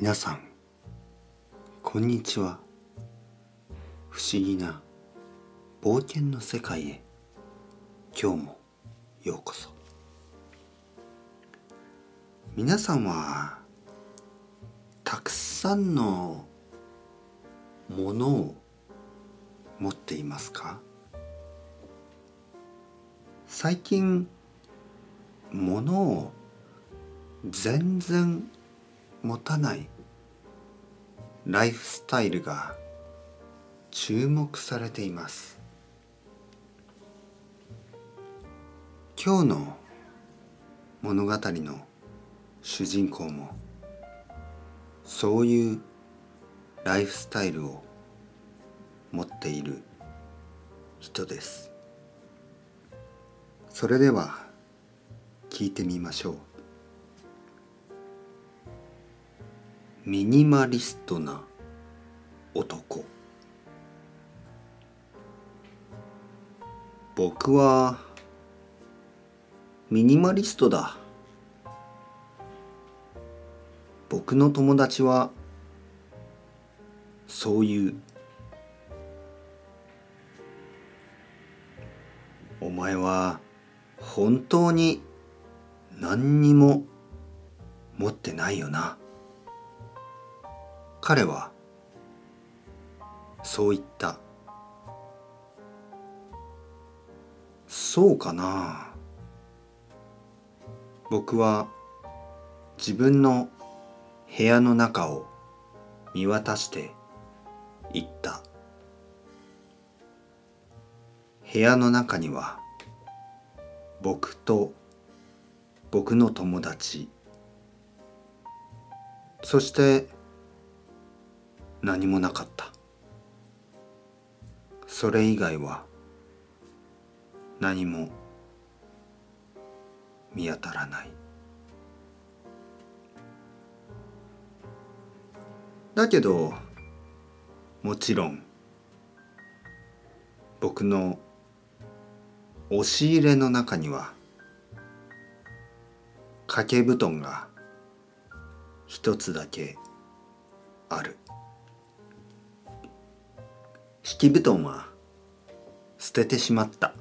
皆さんこんにちは。不思議な冒険の世界へ今日もようこそ。皆さんはたくさんのものを持っていますか？最近ものを全然持たないライフスタイルが注目されています。今日の物語の主人公もそういうライフスタイルを持っている人ですそれでは聞いてみましょうミニマリストな男。僕はミニマリストだ。僕の友達はそういう。お前は本当に何にも持ってないよな。彼はそう言った。そうかな。僕は自分の部屋の中を見渡して言った。部屋の中には僕と僕の友達。そして何もなかった。それ以外は何も見当たらない。だけどもちろん僕の押し入れの中には掛け布団が一つだけある。敷布団は捨ててしまった。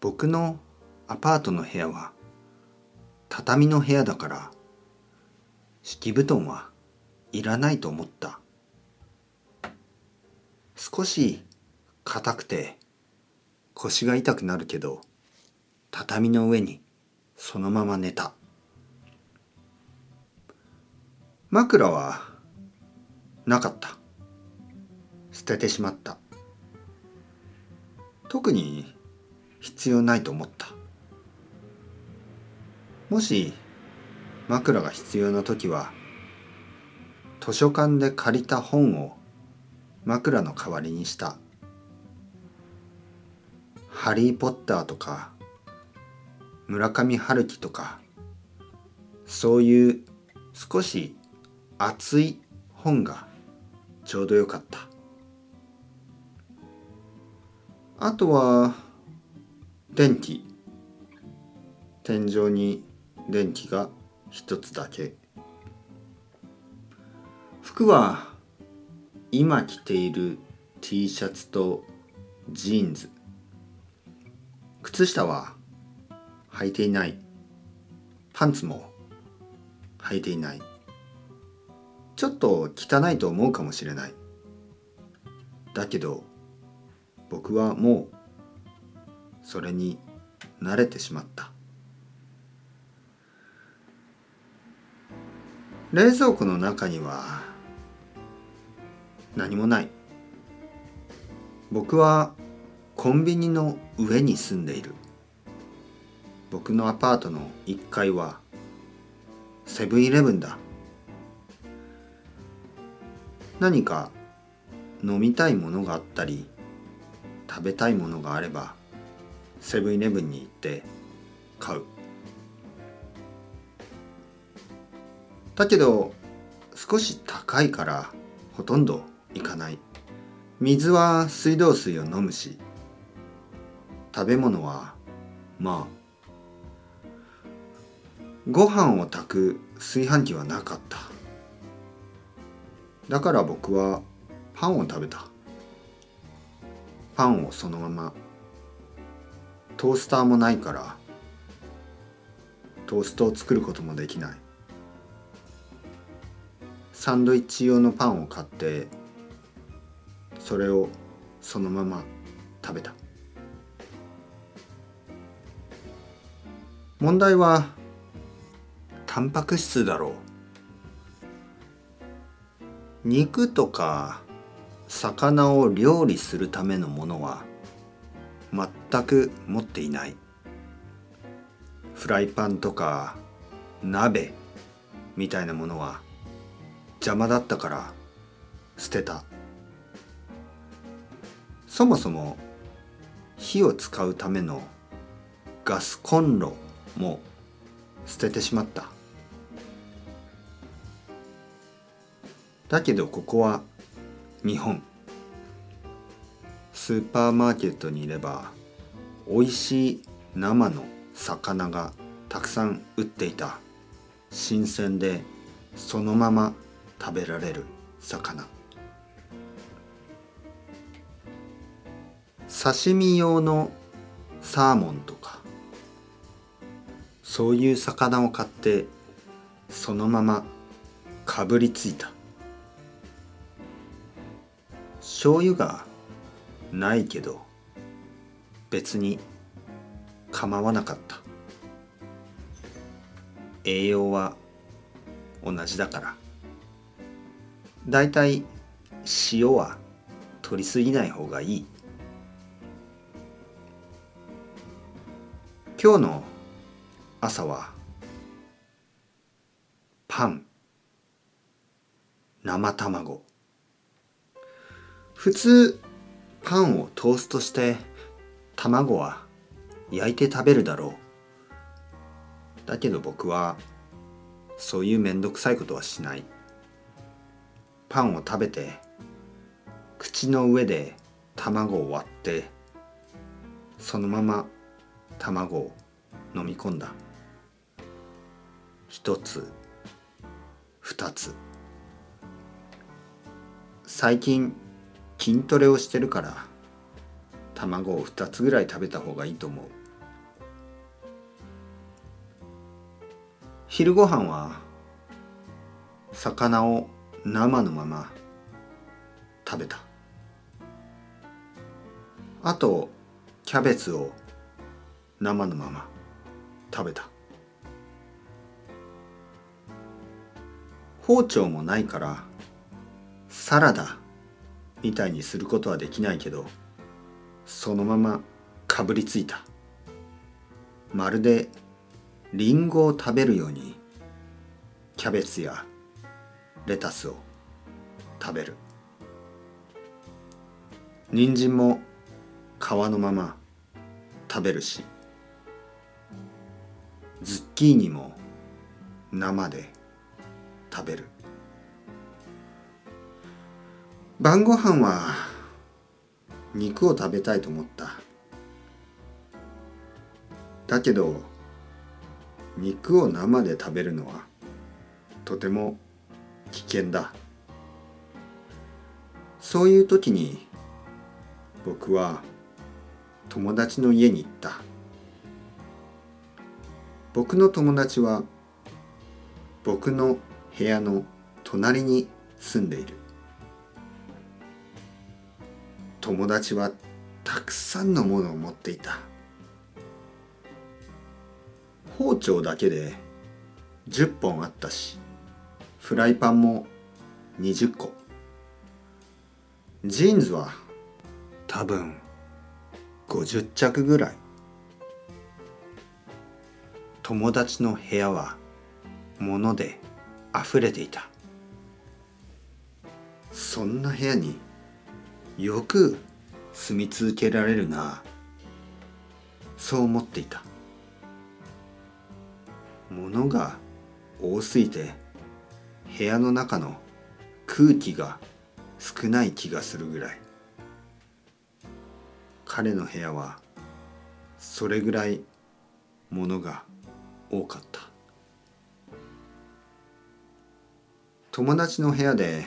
僕のアパートの部屋は畳の部屋だから敷布団はいらないと思った。少し硬くて腰が痛くなるけど畳の上にそのまま寝た。枕はなかった。捨ててしまった。特に必要ないと思った。もし枕が必要な時は図書館で借りた本を枕の代わりにした「ハリー・ポッター」とか村上春樹とかそういう少し厚い本がちょうどよかった。あとは電気。天井に電気が一つだけ。服は今着ている T シャツとジーンズ。靴下は履いていない。パンツも履いていない。ちょっと汚いと思うかもしれない。だけど僕はもうそれに慣れてしまった。冷蔵庫の中には何もない。僕はコンビニの上に住んでいる。僕のアパートの1階はセブンイレブンだ。何か飲みたいものがあったり食べたいものがあればセブンイレブンに行って買う。だけど少し高いからほとんど行かない。水は水道水を飲むし食べ物はまあ。ご飯を炊く炊飯器はなかった。だから僕はパンを食べた。パンをそのままトースターもないからトーストを作ることもできない。サンドイッチ用のパンを買ってそれをそのまま食べた。問題はタンパク質だろう。肉とか魚を料理するためのものは全く持っていない。フライパンとか鍋みたいなものは邪魔だったから捨てた。そもそも火を使うためのガスコンロも捨ててしまった。だけどここは日本。スーパーマーケットにいれば美味しい生の魚がたくさん売っていた。新鮮でそのまま食べられる魚。刺身用のサーモンとかそういう魚を買ってそのままかぶりついた。醤油がないけど別に構わなかった。栄養は同じだから。だいたい塩は取りすぎない方がいい。今日の朝はパン生卵。普通パンをトーストして卵は焼いて食べるだろう。だけど僕はそういうめんどくさいことはしない。パンを食べて口の上で卵を割ってそのまま卵を飲み込んだ。一つ二つ。最近筋トレをしてるから卵を2つぐらい食べた方がいいと思う。昼ご飯は魚を生のまま食べた。あとキャベツを生のまま食べた。包丁もないからサラダみたいにすることはできないけどそのままかぶりついた。まるでリンゴを食べるようにキャベツやレタスを食べる。人参も皮のまま食べるしズッキーニも生で食べる。晩ご飯は肉を食べたいと思った。だけど肉を生で食べるのはとても危険だ。そういう時に僕は友達の家に行った。僕の友達は僕の部屋の隣に住んでいる。友達はたくさんのものを持っていた。包丁だけで10本あったしフライパンも20個。ジーンズは多分50着ぐらい。友達の部屋は物で溢れていた。そんな部屋によく住み続けられるな。そう思っていた。物が多すぎて部屋の中の空気が少ない気がするぐらい。彼の部屋はそれぐらい物が多かった。友達の部屋で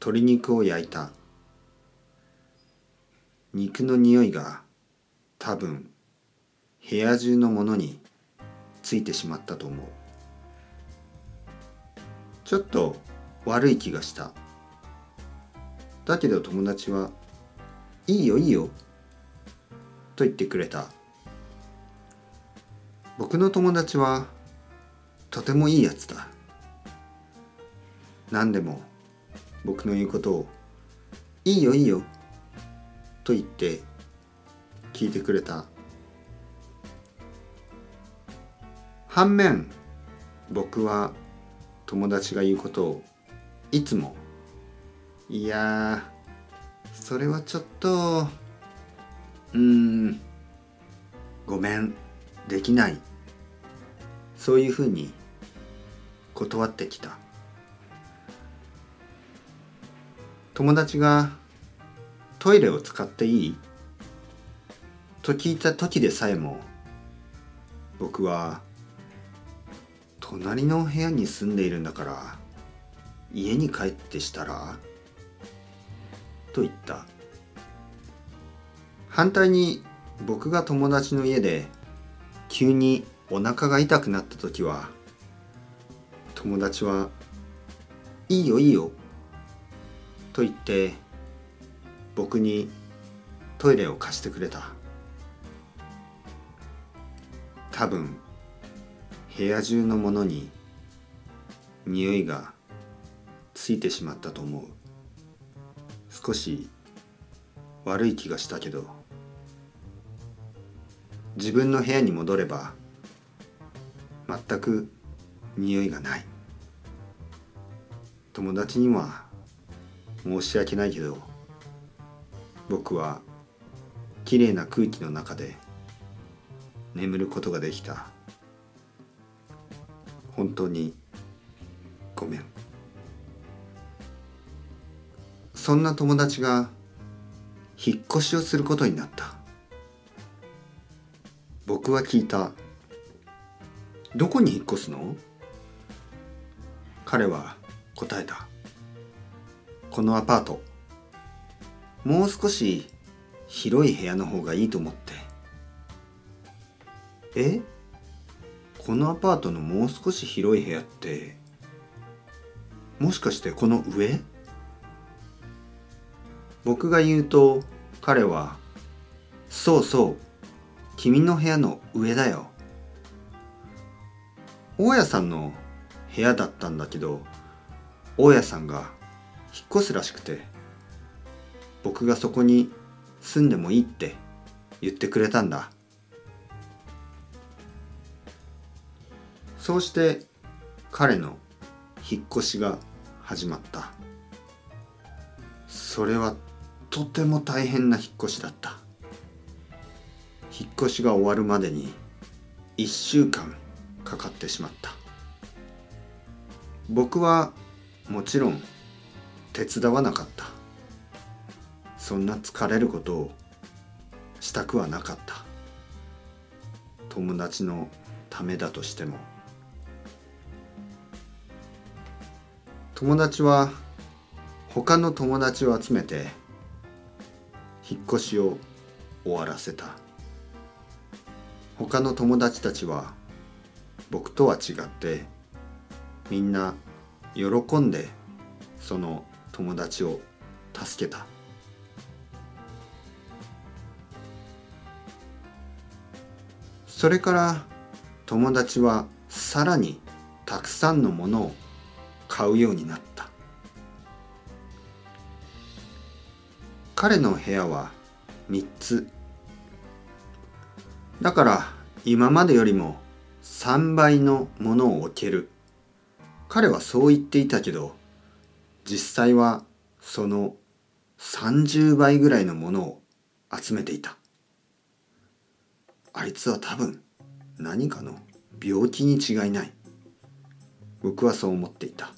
鶏肉を焼いた。肉の匂いが多分部屋中のものについてしまったと思う。ちょっと悪い気がした。だけど友達は「いいよいいよ」と言ってくれた。僕の友達はとてもいいやつだ。何でも僕の言うことを「いいよいいよ」と言って聞いてくれた。反面僕は友達が言うことをいつも「いやそれはちょっとうんごめんできない」そういうふうに断ってきた。友達が「トイレを使っていい?」と聞いた時でさえも僕は隣の部屋に住んでいるんだから家に帰ってしたら？と言った反対に僕が友達の家で急にお腹が痛くなった時は友達は「いいよいいよ」と言って僕にトイレを貸してくれた。多分部屋中のものに匂いがついてしまったと思う。少し悪い気がしたけど自分の部屋に戻れば全く匂いがない。友達には申し訳ないけど僕はきれいな空気の中で眠ることができた。本当にごめん。そんな友達が引っ越しをすることになった。僕は聞いた。どこに引っ越すの？彼は答えた。このアパート。もう少し広い部屋の方がいいと思って。え？このアパートのもう少し広い部屋ってもしかしてこの上？僕が言うと彼は「そうそう君の部屋の上だよ」大家さんの部屋だったんだけど大家さんが引っ越すらしくて。僕がそこに住んでもいいって言ってくれたんだ。そうして彼の引っ越しが始まった。それはとても大変な引っ越しだった。引っ越しが終わるまでに1週間かかってしまった。僕はもちろん手伝わなかった。そんな疲れることをしたくはなかった。友達のためだとしても。友達は他の友達を集めて引っ越しを終わらせた。他の友達たちは僕とは違ってみんな喜んでその友達を助けた。それから友達はさらにたくさんのものを買うようになった。彼の部屋は3つ。だから今までよりも3倍のものを置ける。彼はそう言っていたけど実際はその30倍ぐらいのものを集めていた。あいつは多分何かの病気に違いない。僕はそう思っていた。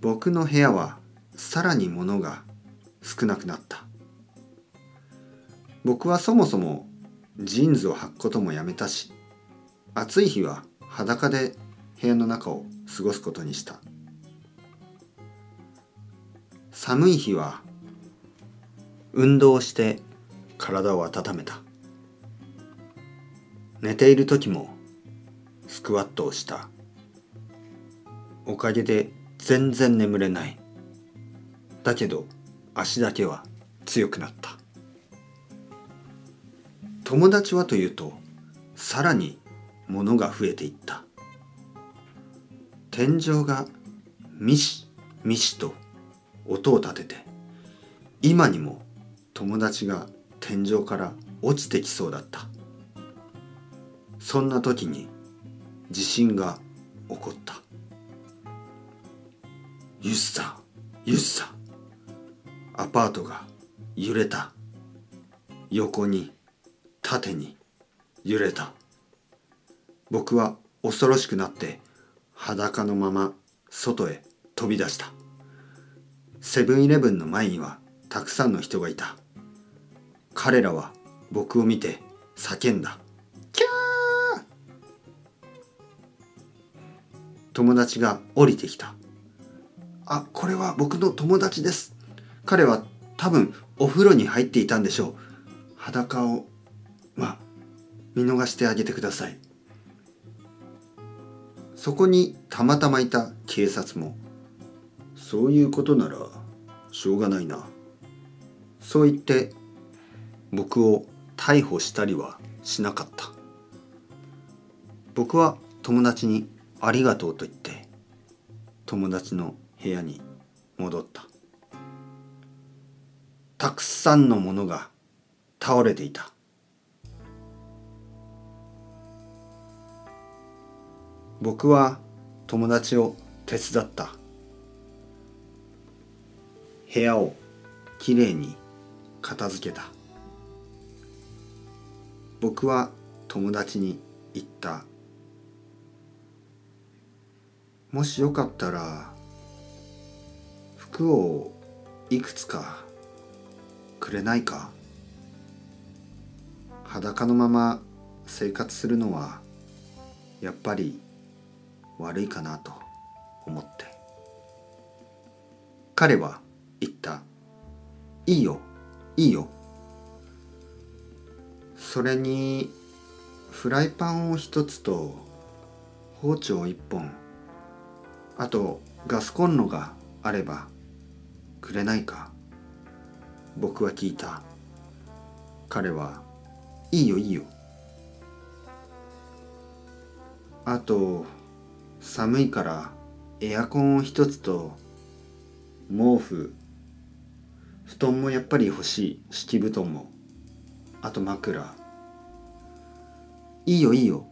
僕の部屋はさらに物が少なくなった。僕はそもそもジーンズを履くこともやめたし暑い日は裸で部屋の中を過ごすことにした。寒い日は運動して体を温めた。寝ている時もスクワットをした。おかげで全然眠れない。だけど足だけは強くなった。友達はというとさらに物が増えていった。天井がミシミシと音を立てて今にも友達が天井から落ちてきそうだった。そんな時に地震が起こった。ゆっさゆっさ。アパートが揺れた。横に縦に揺れた。僕は恐ろしくなって裸のまま外へ飛び出した。セブンイレブンの前にはたくさんの人がいた。彼らは僕を見て叫んだ。キャー友達が降りてきた。あこれは僕の友達です。彼は多分お風呂に入っていたんでしょう。裸をまあ見逃してあげてください。そこにたまたまいた警察もそういうことならしょうがないな。そう言って僕を逮捕したりはしなかった。僕は友達にありがとうと言って友達の部屋に戻った。たくさんのものが倒れていた。僕は友達を手伝った。部屋をきれいに片付けた。僕は友達に言った。もしよかったら服をいくつかくれないか？裸のまま生活するのはやっぱり悪いかなと思って。彼は言った「いいよいいよ」それにフライパンを一つと包丁一本あとガスコンロがあればくれないか僕は聞いた。彼はいいよいいよ。あと寒いからエアコンを一つと毛布。布団もやっぱり欲しい。敷布団も。あと枕。いいよいいよ。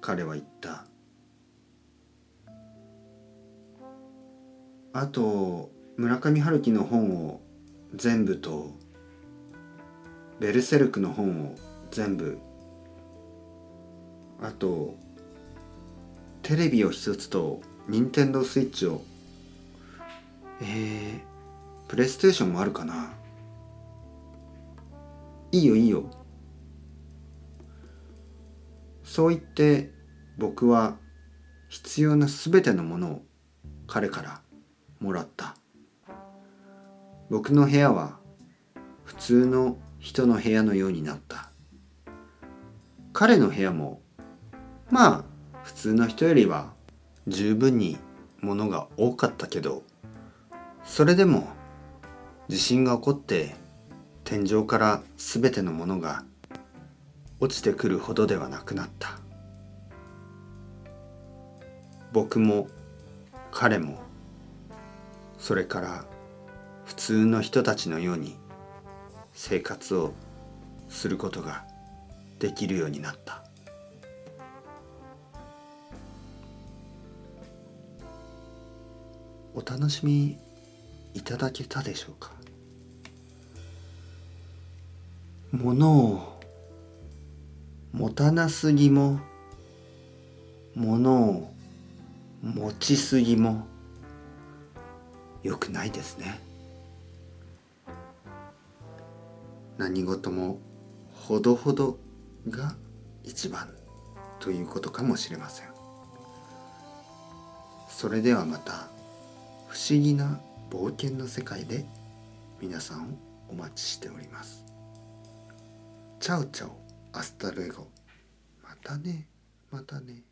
彼は言った。あと村上春樹の本を全部とベルセルクの本を全部。あとテレビを一つと任天堂スイッチを。えー、プレイステーションもあるかな。いいよいいよ。そう言って僕は必要な全てのものを彼からもらった。僕の部屋は普通の人の部屋のようになった。彼の部屋もまあ普通の人よりは十分に物が多かったけどそれでも地震が起こって天井から全てのものが落ちてくるほどではなくなった。僕も彼もそれから普通の人たちのように生活をすることができるようになった。お楽しみいただけたでしょうか？物を持たなすぎも物を持ちすぎも良くないですね。何事もほどほどが一番ということかもしれません。それではまた不思議な冒険の世界で皆さんをお待ちしております。チャオチャオ。アスタルエゴ。またねまたね。